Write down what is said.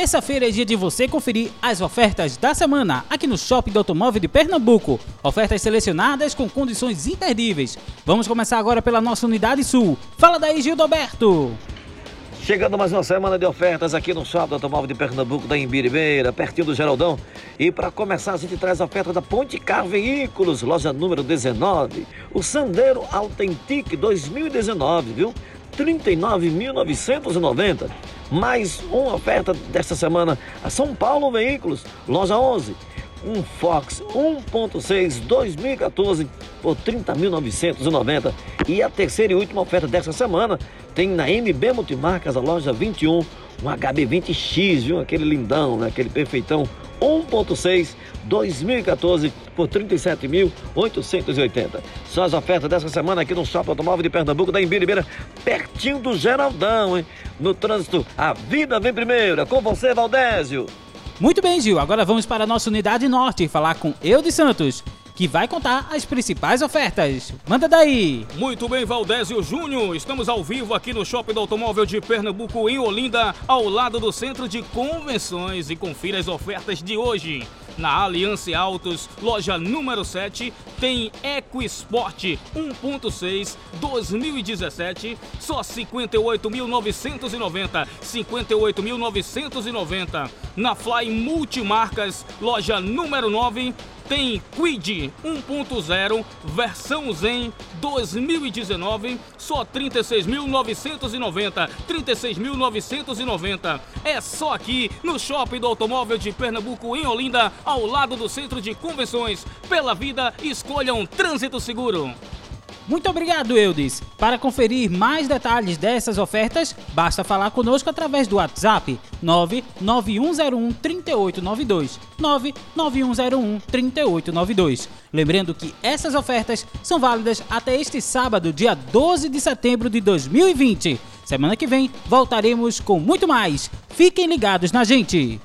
Terça-feira é dia de você conferir as ofertas da semana aqui no Shopping do Automóvel de Pernambuco. Ofertas selecionadas com condições imperdíveis. Vamos começar agora pela nossa unidade sul. Fala daí, Gildoberto. Chegando mais uma semana de ofertas aqui no Shopping Automóvel de Pernambuco, da Imbiribeira, pertinho do Geraldão. E para começar, a gente traz a oferta da Ponte Car Veículos, loja número 19. O Sandero Authentic 2019, viu? 39.990. Mais uma oferta desta semana, a São Paulo Veículos, loja 11 um Fox 1.6 2014 por 30.990. E a terceira e última oferta dessa semana tem na MB Multimarcas, a loja 21, um HB20X, viu? Aquele lindão, né? aquele perfeitão 1.6 2014 por 37.880. São as ofertas dessa semana aqui no Shopping Automóvel de Pernambuco, da Embiribeira, pertinho do Geraldão, hein? No trânsito, a vida vem primeiro. É com você, Valdésio. Muito bem, Gil. Agora vamos para a nossa unidade norte falar com Eudes Santos, que vai contar as principais ofertas. Manda daí! Muito bem, Valdésio Júnior. Estamos ao vivo aqui no Shopping do Automóvel de Pernambuco, em Olinda, ao lado do Centro de Convenções. E confira as ofertas de hoje. Na Aliança Autos, loja número 7, tem EcoSport 1.6 2017, só 58.990, 58.990. Na Fly Multimarcas, loja número 9, tem Quid 1.0 versão Zen 2019, só 36.990, 36.990. É só aqui no Shopping do Automóvel de Pernambuco em Olinda, ao lado do Centro de Convenções. Pela vida, escolha um trânsito seguro. Muito obrigado, Eudes. Para conferir mais detalhes dessas ofertas, basta falar conosco através do WhatsApp 99101 3892. 99101 3892. Lembrando que essas ofertas são válidas até este sábado, dia 12 de setembro de 2020. Semana que vem voltaremos com muito mais. Fiquem ligados na gente.